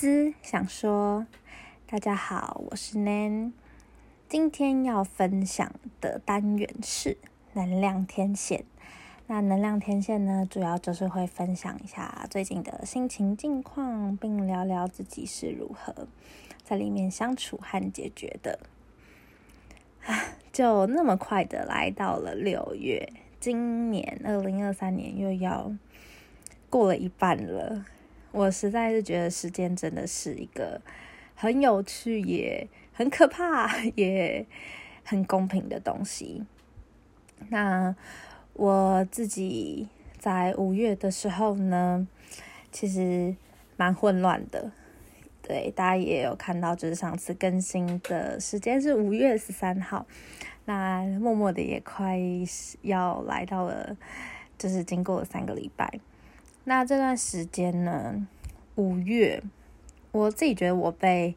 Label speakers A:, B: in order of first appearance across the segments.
A: 思想说，大家好，我是 Nan，今天要分享的单元是能量天线。那能量天线呢，主要就是会分享一下最近的心情近况，并聊聊自己是如何在里面相处和解决的。啊，就那么快的来到了六月，今年二零二三年又要过了一半了。我实在是觉得时间真的是一个很有趣也很可怕也很公平的东西。那。我自己在五月的时候呢，其实蛮混乱的。对，大家也有看到，就是上次更新的时间是五月十三号，那默默的也快要来到了，就是经过三个礼拜。那这段时间呢，五月，我自己觉得我被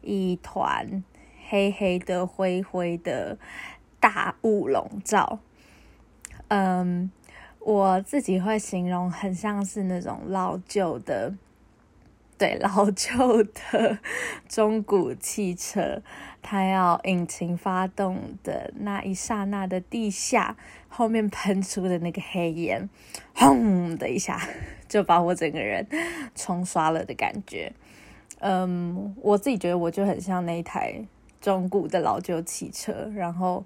A: 一团黑黑的、灰灰的大雾笼罩。嗯，我自己会形容很像是那种老旧的，对老旧的中古汽车，它要引擎发动的那一刹那的地下，后面喷出的那个黑烟，轰的一下 就把我整个人冲刷了的感觉。嗯，我自己觉得我就很像那一台中古的老旧汽车，然后。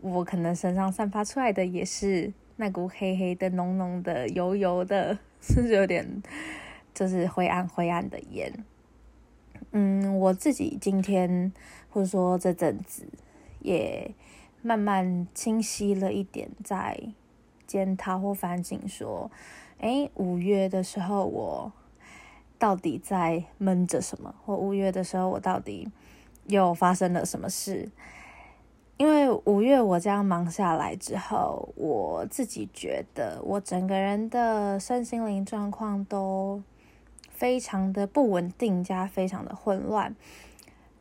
A: 我可能身上散发出来的也是那股黑黑的、浓浓的、油油的，甚 至有点就是灰暗灰暗的烟。嗯，我自己今天或者说这阵子也慢慢清晰了一点，在检讨或反省，说：哎，五月的时候我到底在闷着什么？或五月的时候我到底又发生了什么事？因为五月我这样忙下来之后，我自己觉得我整个人的身心灵状况都非常的不稳定，加非常的混乱，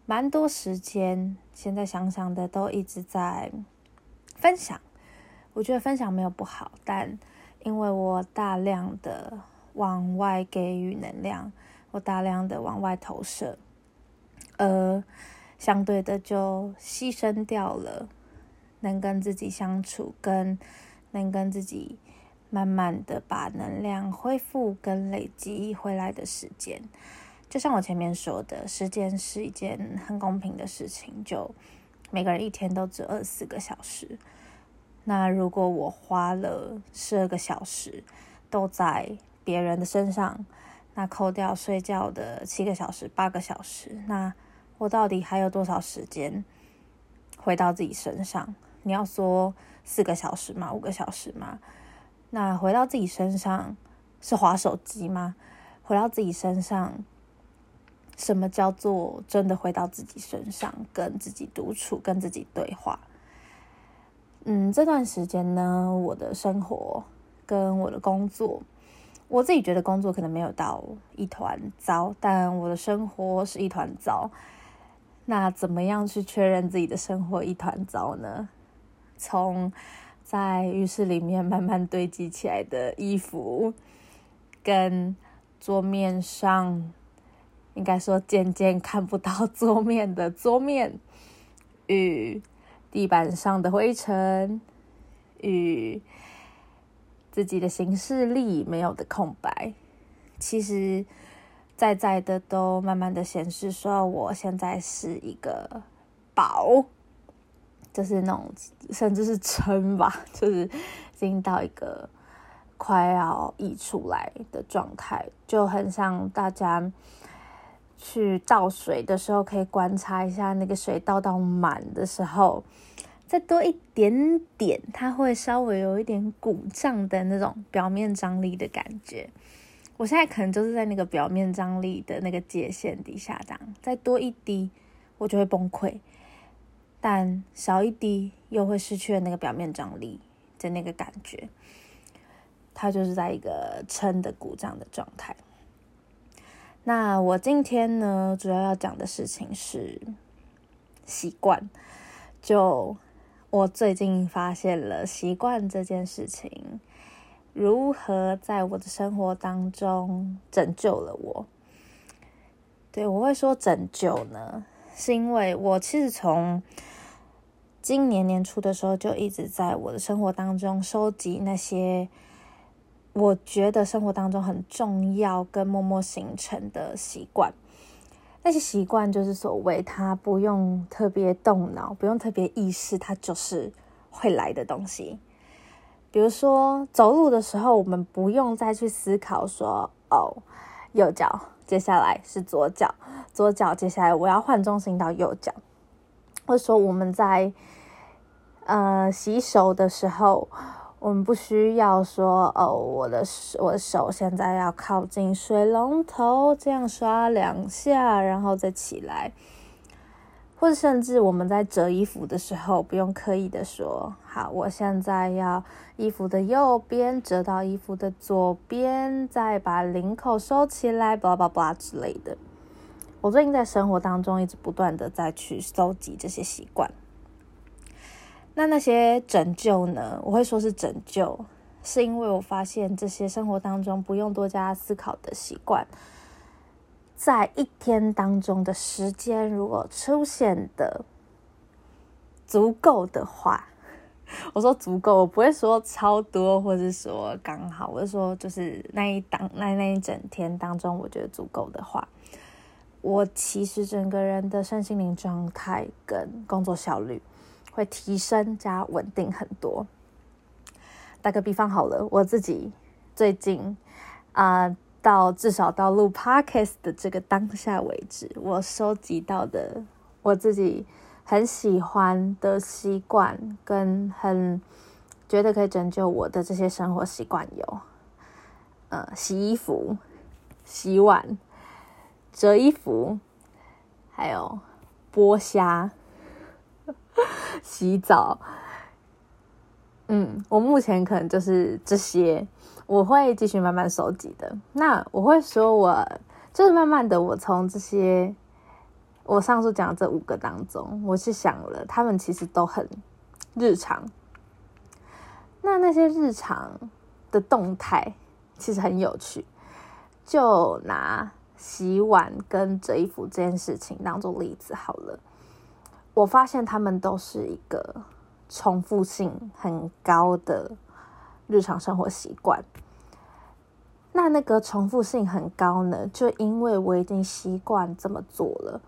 A: 蛮多时间现在想想的都一直在分享。我觉得分享没有不好，但因为我大量的往外给予能量，我大量的往外投射，呃。相对的，就牺牲掉了能跟自己相处，跟能跟自己慢慢的把能量恢复跟累积回来的时间。就像我前面说的，时间是一件很公平的事情，就每个人一天都只二十四个小时。那如果我花了十二个小时都在别人的身上，那扣掉睡觉的七个小时、八个小时，那。我到底还有多少时间回到自己身上？你要说四个小时吗？五个小时吗？那回到自己身上是划手机吗？回到自己身上，什么叫做真的回到自己身上，跟自己独处，跟自己对话？嗯，这段时间呢，我的生活跟我的工作，我自己觉得工作可能没有到一团糟，但我的生活是一团糟。那怎么样去确认自己的生活一团糟呢？从在浴室里面慢慢堆积起来的衣服，跟桌面上应该说渐渐看不到 桌面的桌面，与地板上的灰尘，与自己的行事历没有的空白，其实。在在的都慢慢的显示说，我现在是一个饱，就是那种甚至是撑吧，就是已经到一个快要溢出来的状态，就很像大家去倒水的时候，可以观察一下那个水倒到满的时候，再多一点点，它会稍微有一点鼓胀的那种表面张力的感觉。我现在可能就是在那个表面张力的那个界限底下，这样再多一滴，我就会崩溃；但少一滴，又会失去了那个表面张力的那个感觉。它就是在一个撑的鼓胀的状态。那我今天呢，主要要讲的事情是习惯。就我最近发现了习惯这件事情。如何在我的生活当中拯救了我？对我会说拯救呢，是因为我其实从今年年初的时候就一直在我的生活当中收集那些我觉得生活当中很重要跟默默形成的习惯。那些习惯就是所谓它不用特别动脑，不用特别意识，它就是会来的东西。比如说走路的时候，我们不用再去思考说哦，右脚接下来是左脚，左脚接下来我要换重心到右脚，或者说我们在呃洗手的时候。我们不需要说哦，我的我的手现在要靠近水龙头，这样刷两下，然后再起来。或者甚至我们在折衣服的时候，不用刻意的说，好，我现在要衣服的右边折到衣服的左边，再把领口收起来，巴拉巴拉之类的。我最近在生活当中一直不断的在去搜集这些习惯。那那些拯救呢？我会说是拯救，是因为我发现这些生活当中不用多加思考的习惯，在一天当中的时间，如果出现的足够的话，我说足够，我不会说超多，或者说刚好，我是说就是那一当那那一整天当中，我觉得足够的话，我其实整个人的身心灵状态跟工作效率。会提升加稳定很多。打个比方好了，我自己最近啊，到至少到录 podcast 的这个当下为止，我收集到的我自己很喜欢的习惯，跟很觉得可以拯救我的这些生活习惯有：呃，洗衣服、洗碗、折衣服，还有剥虾。洗澡，嗯，我目前可能就是这些，我会继续慢慢收集的。那我会说，我就是慢慢的，我从这些我上述讲的这五个当中，我是想了，他们其实都很日常。那那些日常的动态其实很有趣，就拿洗碗跟折衣服这件事情当做例子好了。我发现他们都是一个重复性很高的日常生活习惯。那那个重复性很高呢，就因为我已经习惯这么做了，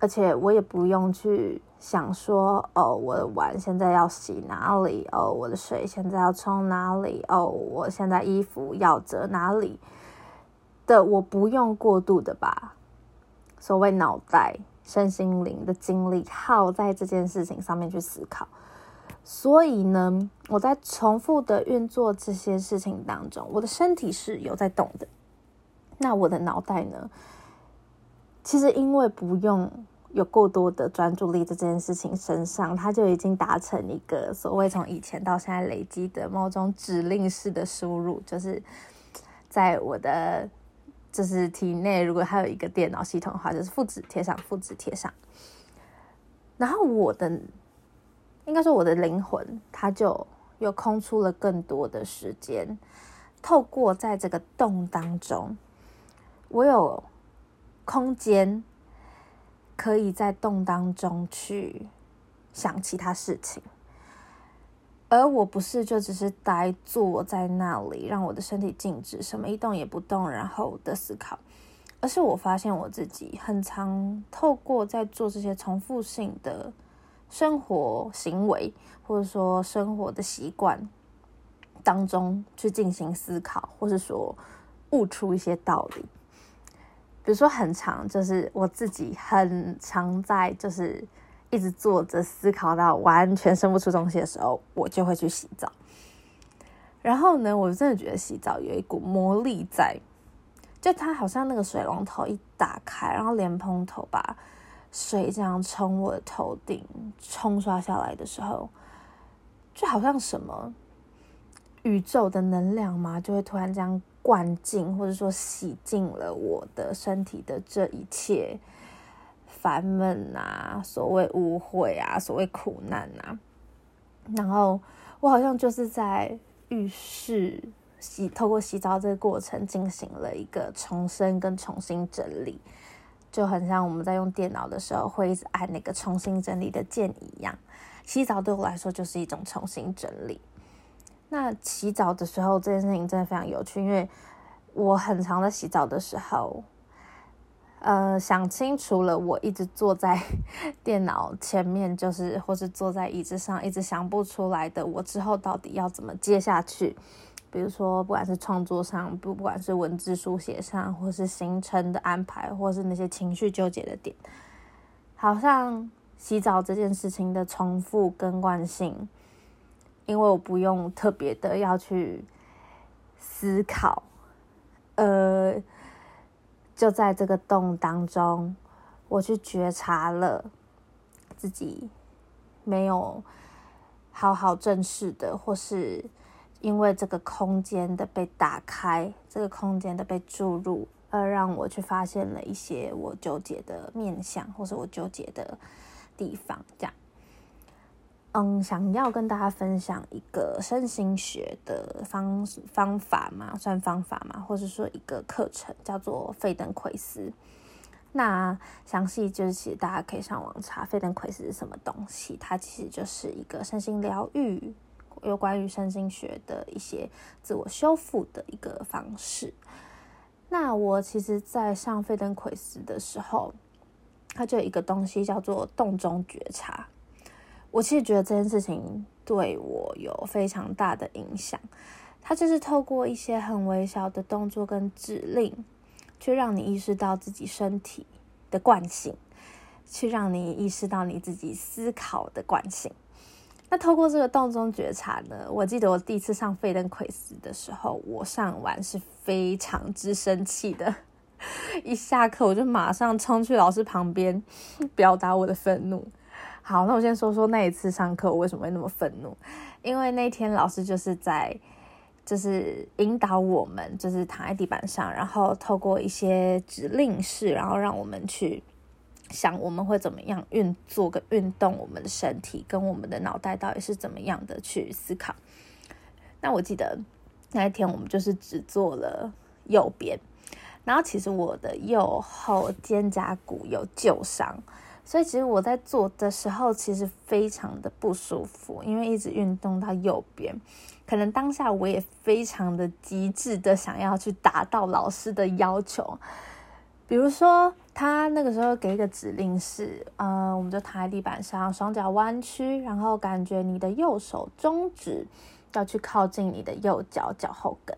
A: 而且我也不用去想说，哦，我的碗现在要洗哪里？哦，我的水现在要冲哪里？哦，我现在衣服要折哪里？的，我不用过度的把所谓脑袋。身心灵的精力耗在这件事情上面去思考，所以呢，我在重复的运作这些事情当中，我的身体是有在动的。那我的脑袋呢？其实因为不用有过多的专注力在这件事情身上，它就已经达成一个所谓从以前到现在累积的某种指令式的输入，就是在我的。就是体内如果还有一个电脑系统的话，就是复制贴上，复制贴上。然后我的，应该说我的灵魂，它就又空出了更多的时间，透过在这个洞当中，我有空间，可以在洞当中去想其他事情。而我不是就只是呆坐在那里，让我的身体静止，什么一动也不动，然后的思考，而是我发现我自己很常透过在做这些重复性的生活行为，或者说生活的习惯当中去进行思考，或是说悟出一些道理。比如说，很长，就是我自己很常在就是。一直坐着思考到完全生不出东西的时候，我就会去洗澡。然后呢，我真的觉得洗澡有一股魔力在，就它好像那个水龙头一打开，然后莲蓬头把水这样从我的头顶冲刷下来的时候，就好像什么宇宙的能量嘛，就会突然这样灌进，或者说洗净了我的身体的这一切。烦闷啊，所谓误会啊，所谓苦难啊，然后我好像就是在浴室洗，透过洗澡这个过程进行了一个重生跟重新整理，就很像我们在用电脑的时候会一直按那个重新整理的键一样。洗澡对我来说就是一种重新整理。那洗澡的时候这件事情真的非常有趣，因为我很常在洗澡的时候，呃，想清楚了，我一直坐在 电脑前面，就是或是坐在椅子上，一直想不出来的，我之后到底要怎么接下去？比如说，不管是创作上，不不管是文字书写上，或是行程的安排，或是那些情绪纠结的点，好像洗澡这件事情的重复跟惯性，因为我不用特别的要去思考，呃，就在这个洞当中，我去觉察了自己没有好好正视的，或是。因为这个空间的被打开，这个空间的被注入，而让我去发现了一些我纠结的面相，或是我纠结的地方。这样，嗯，想要跟大家分享一个身心学的方方法嘛，算方法嘛，或者说一个课程，叫做费登奎斯。那详细就是，其实大家可以上网查费登奎斯是什么东西。它其实就是一个身心疗愈。有关于身心学的一些自我修复的一个方式。那我其实，在上费登奎斯的时候，它就有一个东西叫做洞中觉察。我其实觉得这件事情对我有非常大的影响。它就是透过一些很微小的动作跟指令，去让你意识到自己身体的惯性，去让你意识到你自己思考的惯性。那透过这个洞中觉察呢？我记得我第一次上费登奎斯的时候，我上完是非常之生气的。一下课我就马上冲去老师旁边表达我的愤怒。好，那我先说说那一次上课我为什么会那么愤怒？因为那天老师就是在就是引导我们，就是躺在地板上，然后透过一些指令式，然后让我们去。想我们会怎么样运作跟运动，我们的身体跟我们的脑袋到底是怎么样的去思考？那我记得那一天我们就是只做了右边，然后其实我的右后肩胛骨有旧伤，所以其实我在做的时候其实非常的不舒服，因为一直运动到右边，可能当下我也非常的极致的想要去达到老师的要求。比如说，他那个时候给一个指令是，呃，我们就躺在地板上，双脚弯曲，然后感觉你的右手中指要去靠近你的右脚脚后跟，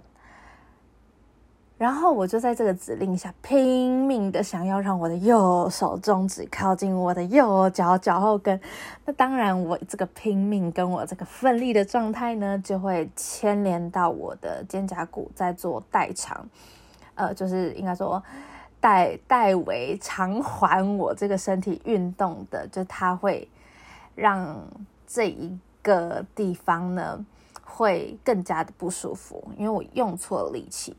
A: 然后我就在这个指令下拼命的想要让我的右手中指靠近我的右脚脚后跟。那当然，我这个拼命跟我这个奋力的状态呢，就会牵连到我的肩胛骨在做代偿，呃，就是应该说。代代为偿还我这个身体运动的，就它会让这一个地方呢会更加的不舒服，因为我用错了力气。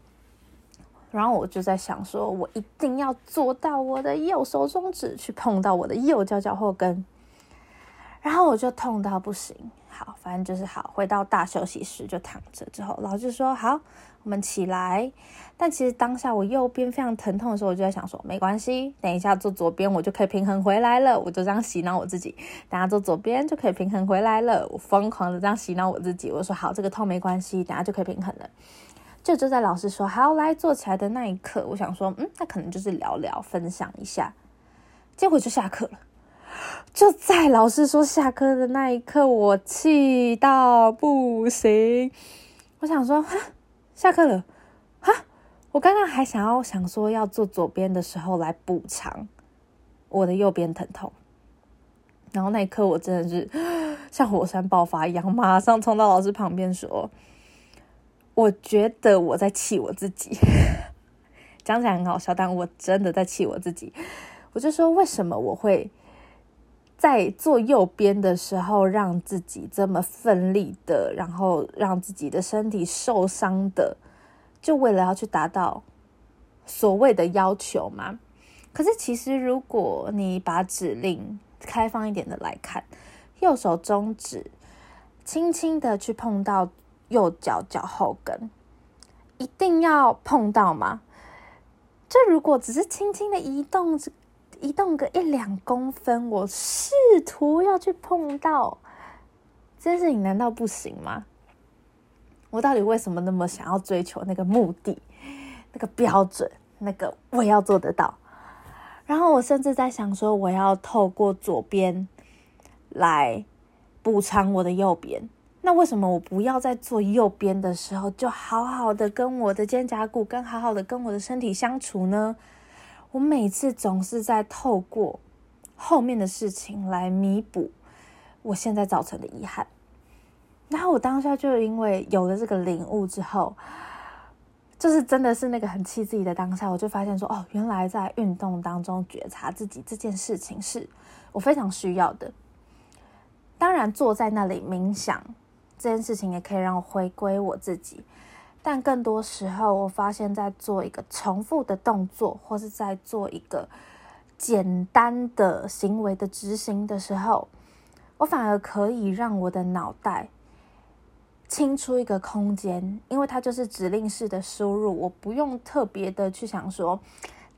A: 然后我就在想，说我一定要做到我的右手中指去碰到我的右脚脚后跟，然后我就痛到不行。好，反正就是好，回到大休息室就躺着之后，老师说好。我们起来，但其实当下我右边非常疼痛的时候，我就在想说，没关系，等一下做左边我就可以平衡回来了。我就这样洗脑我自己，等下做左边就可以平衡回来了。我疯狂的这样洗脑我自己，我说好，这个痛没关系，等下就可以平衡了。就就在老师说好来坐起来的那一刻，我想说，嗯，那可能就是聊聊分享一下，结果就下课了。就在老师说下课的那一刻，我气到不行，我想说，哈。下课了，哈！我刚刚还想要想说要坐左边的时候来补偿我的右边疼痛，然后那一刻我真的是像火山爆发一样，马上冲到老师旁边说：“我觉得我在气我自己。”讲起来很好笑，但我真的在气我自己。我就说：“为什么我会？”在做右边的时候，让自己这么奋力的，然后让自己的身体受伤的，就为了要去达到所谓的要求嘛？可是其实，如果你把指令开放一点的来看，右手中指轻轻的去碰到右脚脚后跟，一定要碰到吗？这如果只是轻轻的移动，移动个一两公分，我试图要去碰到这件事情，难道不行吗？我到底为什么那么想要追求那个目的、那个标准、那个我要做得到？然后我甚至在想说，我要透过左边来补偿我的右边。那为什么我不要在做右边的时候，就好好的跟我的肩胛骨，跟好好的跟我的身体相处呢？我每次总是在透过后面的事情来弥补我现在造成的遗憾。然后我当下就因为有了这个领悟之后，就是真的是那个很气自己的当下，我就发现说，哦，原来在运动当中觉察自己这件事情是我非常需要的。当然，坐在那里冥想。这件事情也可以让我回归我自己，但更多时候，我发现，在做一个重复的动作，或是在做一个简单的行为的执行的时候，我反而可以让我的脑袋清出一个空间，因为它就是指令式的输入，我不用特别的去想说，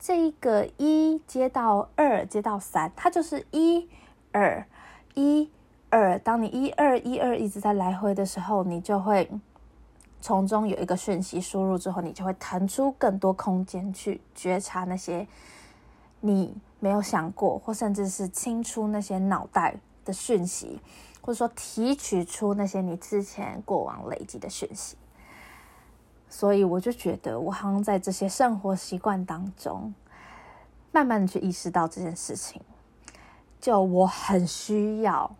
A: 这一个一接到二接到三，它就是一二一。二，当你一二一二一直在来回的时候，你就会从中有一个讯息输入之后，你就会腾出更多空间去觉察那些你没有想过，或甚至是清出那些脑袋的讯息，或者说提取出那些你之前过往累积的讯息。所以我就觉得，我好像在这些生活习惯当中，慢慢的去意识到这件事情，就我很需要。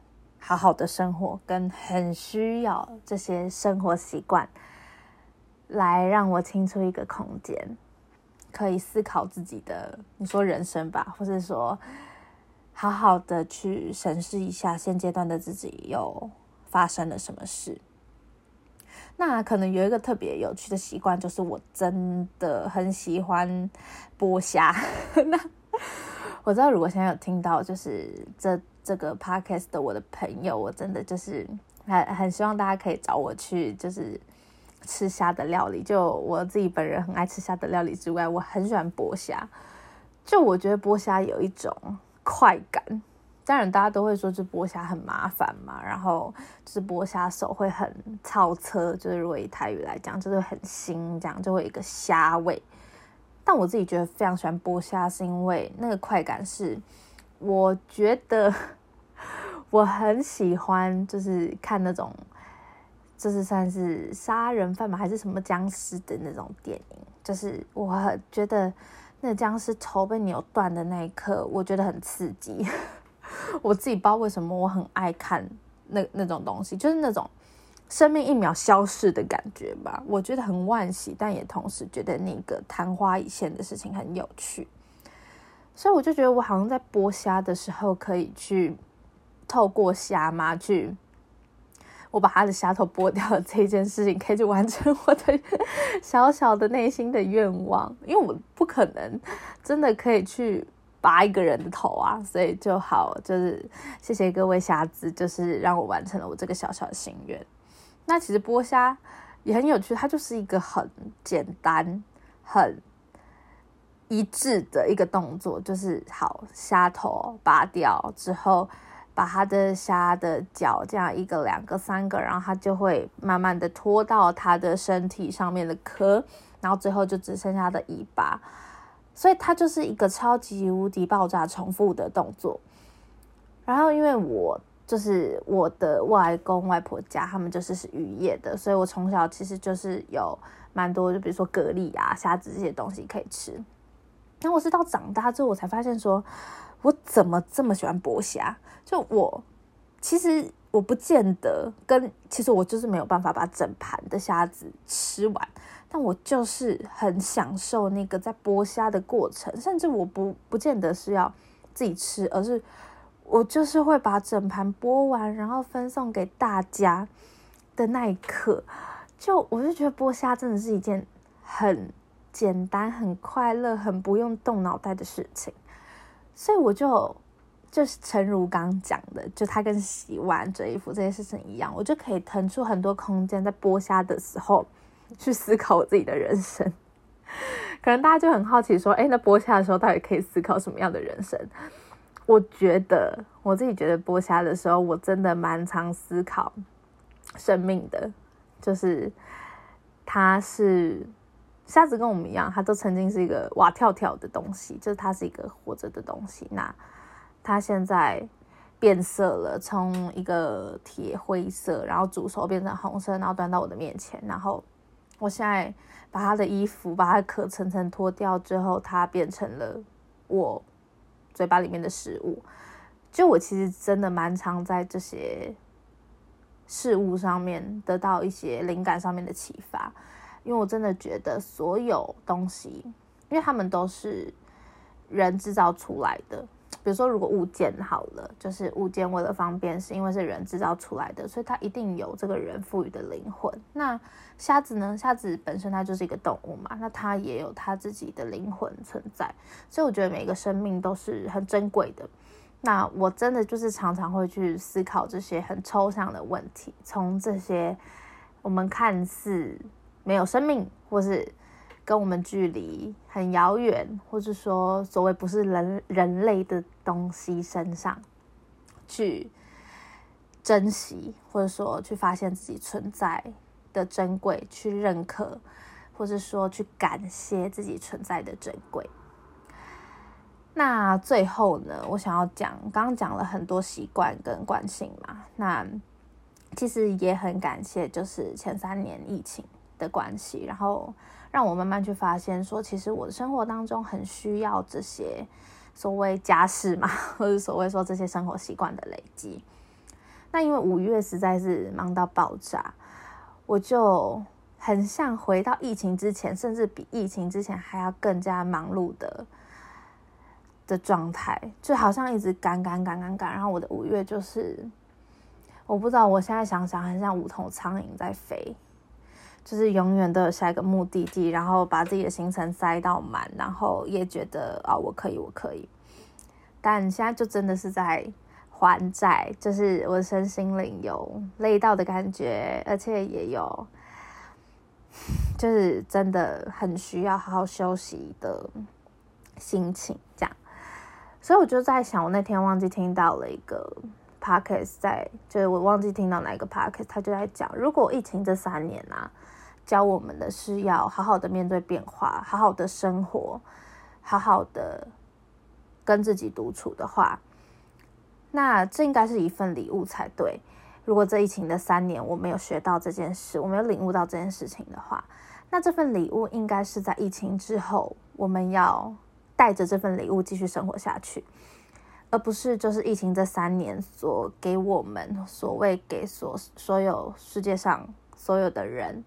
A: 好好的生活，跟很需要这些生活习惯，来让我清出一个空间，可以思考自己的，你说人生吧，或者说好好的去审视一下现阶段的自己又发生了什么事。那可能有一个特别有趣的习惯，就是我真的很喜欢剥虾。那我知道，如果现在有听到，就是这。这个 podcast 的我的朋友，我真的就是很很希望大家可以找我去，就是吃虾的料理。就我自己本人很爱吃虾的料理之外，我很喜欢剥虾。就我觉得剥虾有一种快感。当然，大家都会说，就剥虾很麻烦嘛，然后就是剥虾手会很操车，就是如果以台语来讲，就是很腥，这样就会有一个虾味。但我自己觉得非常喜欢剥虾，是因为那个快感是。我觉得 我很喜欢，就是看那种，就是算是杀人犯嘛，还是什么僵尸的那种电影。就是我觉得那僵尸头被扭断的那一刻，我觉得很刺激。我自己不知道为什么我很爱看那那种东西，就是那种生命一秒消逝的感觉吧。我觉得很惋惜，但也同时觉得那个昙花一现的事情很有趣。所以我就觉得，我好像在剥虾的时候，可以去透过虾嘛，去我把它的虾头剥掉 这件事情，可以去完成我的小小的内心的愿望。因为我不可能真的可以去拔一个人的头啊，所以就好，就是谢谢各位虾子，就是让我完成了我这个小小的心愿。那其实剥虾也很有趣，它就是一个很简单、很。一致的一个动作就是好虾头拔掉之后，把它的虾的脚这样一个、两个、三个，然后它就会慢慢的拖到它的身体上面的壳，然后最后就只剩下的尾巴，所以它就是一个超级无敌爆炸重复的动作。然后因为我就是我的外公外婆家，他们就是是渔业的，所以我从小其实就是有蛮多，就比如说蛤蜊啊、虾子这些东西可以吃。然后我是到长大之后，我才发现说，我怎么这么喜欢剥虾？就我其实我不见得跟，其实我就是没有办法把整盘的虾子吃完，但我就是很享受那个在剥虾的过程，甚至我不不见得是要自己吃，而是我就是会把整盘剥完，然后分送给大家的那一刻，就我就觉得剥虾真的是一件很。简单、很快乐、很不用动脑袋的事情，所以我就就是诚如刚讲的，就它跟洗碗、折衣服这些事情一样，我就可以腾出很多空间，在剥虾的时候去思考我自己的人生，可能大家就很好奇说，哎，那剥虾的时候到底可以思考什么样的人生？我觉得我自己觉得剥虾的时候，我真的蛮常思考生命的，就是它是虾子跟我们一样，它都曾经是一个蛙跳跳的东西，就是它是一个活着的东西。那它现在变色了，从一个铁灰色，然后煮熟变成红色，然后端到我的面前，然后我现在把它的衣服把它壳层层脱掉之后，它变成了我。嘴巴里面的食物，就我其实真的蛮常在这些事物上面得到一些灵感上面的启发，因为我真的觉得所有东西，因为他们都是人制造出来的。比如说，如果物件好了，就是物件为了方便，是因为是人制造出来的，所以它一定有这个人赋予的灵魂。那虾子呢？虾子本身它就是一个动物嘛，那它也有它自己的灵魂存在。所以我觉得每个生命都是很珍贵的。那我真的就是常常会去思考这些很抽象的问题，从这些我们看似没有生命，或是。跟我们距离很遥远，或者说所谓不是人人类的东西身上，去珍惜，或者说去发现自己存在的珍贵，去认可，或者说去感谢自己存在的珍贵。那最后呢，我想要讲，刚刚讲了很多习惯跟惯性嘛，那其实也很感谢，就是前三年疫情的关系，然后。让我慢慢去发现，说其实我的生活当中很需要这些所谓家事嘛，或者所谓说这些生活习惯的累积。那因为五月实在是忙到爆炸，我就很像回到疫情之前，甚至比疫情之前还要更加忙碌的的状态，就好像一直赶赶赶赶赶。然后我的五月就是，我不知道，我现在想想，很像五头苍蝇在飞。就是永远都有下一个目的地，然后把自己的行程塞到满，然后也觉得啊，我可以，我可以。但现在就真的是在还债，就是我身心灵有累到的感觉，而且也有，就是真的很需要好好休息的心情，这样。所以我就在想，我那天忘记听到了一个 podcast，在就是我忘记听到哪一个 podcast，他就在讲，如果疫情这三年啊。教我们的是要好好的面对变化，好好的生活，好好的跟自己独处的话，那这应该是一份礼物才对。如果这疫情的三年我没有学到这件事，我没有领悟到这件事情的话，那这份礼物应该是在疫情之后，我们要带着这份礼物继续生活下去，而不是就是疫情这三年所给我们所谓给所所有世界上所有的人。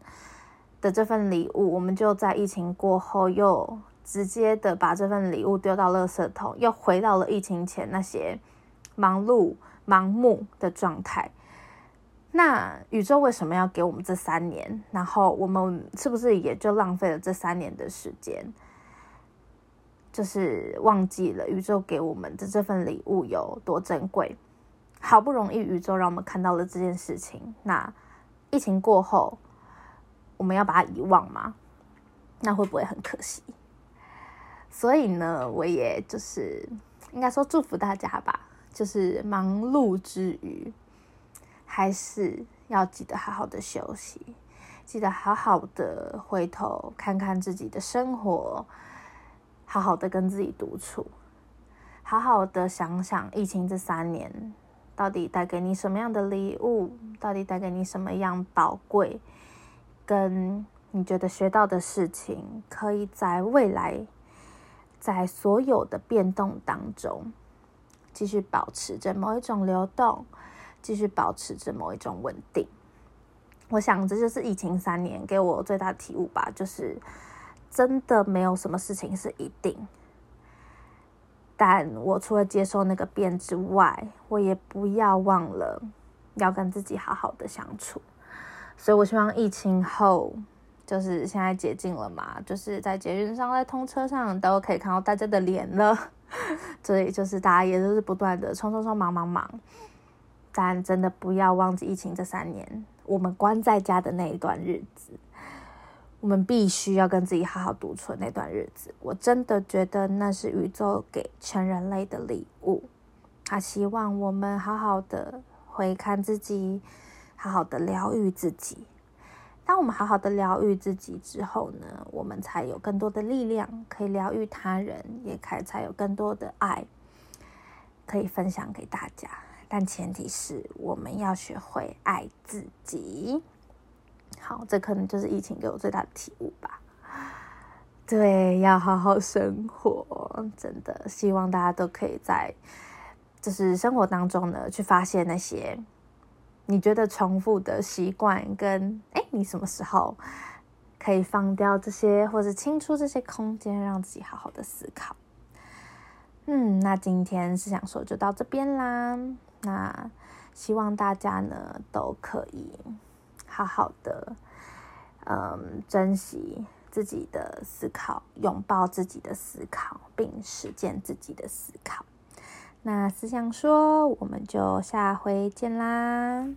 A: 的这份礼物，我们就在疫情过后又直接的把这份礼物丢到垃圾桶，又回到了疫情前那些忙碌、盲目的状态。那宇宙为什么要给我们这三年？然后我们是不是也就浪费了这三年的时间？就是忘记了宇宙给我们的这份礼物有多珍贵？好不容易宇宙让我们看到了这件事情，那疫情过后。我们要把它遗忘吗？那会不会很可惜？所以呢，我也就是应该说祝福大家吧，就是忙碌之余，还是要记得好好的休息，记得好好的回头看看自己的生活，好好的跟自己独处，好好的想想疫情这三年到底带给你什么样的礼物，到底带给你什么样宝贵。跟你觉得学到的事情，可以在未来，在所有的变动当中，继续保持着某一种流动，继续保持着某一种稳定。我想这就是疫情三年给我最大的体悟吧，就是真的没有什么事情是一定。但我除了接受那个变之外，我也不要忘了要跟自己好好的相处。所以，我希望疫情后，就是现在解禁了嘛，就是在捷运上、在通车上都可以看到大家的脸了。所以，就是大家也都是不断的冲冲冲、忙忙忙。但真的不要忘记疫情这三年，我们关在家的那一段日子，我们必须要跟自己好好独处那段日子。我真的觉得那是宇宙给全人类的礼物，他希望我们好好的回看自己，好好的疗愈自己。当我们好好的疗愈自己之后呢，我们才有更多的力量可以疗愈他人，也开才有更多的爱可以分享给大家。但前提是我们要学会爱自己。好，这可能就是疫情给我最大的体悟吧。对，要好好生活，真的希望大家都可以在就是生活当中呢，去发现那些。你觉得重复的习惯跟哎，你什么时候可以放掉这些，或者清出这些空间，让自己好好的思考？嗯，那今天是想说就到这边啦。那希望大家呢都可以好好的，嗯，珍惜自己的思考，拥抱自己的思考，并实践自己的思考。那思想说，我们就下回见啦。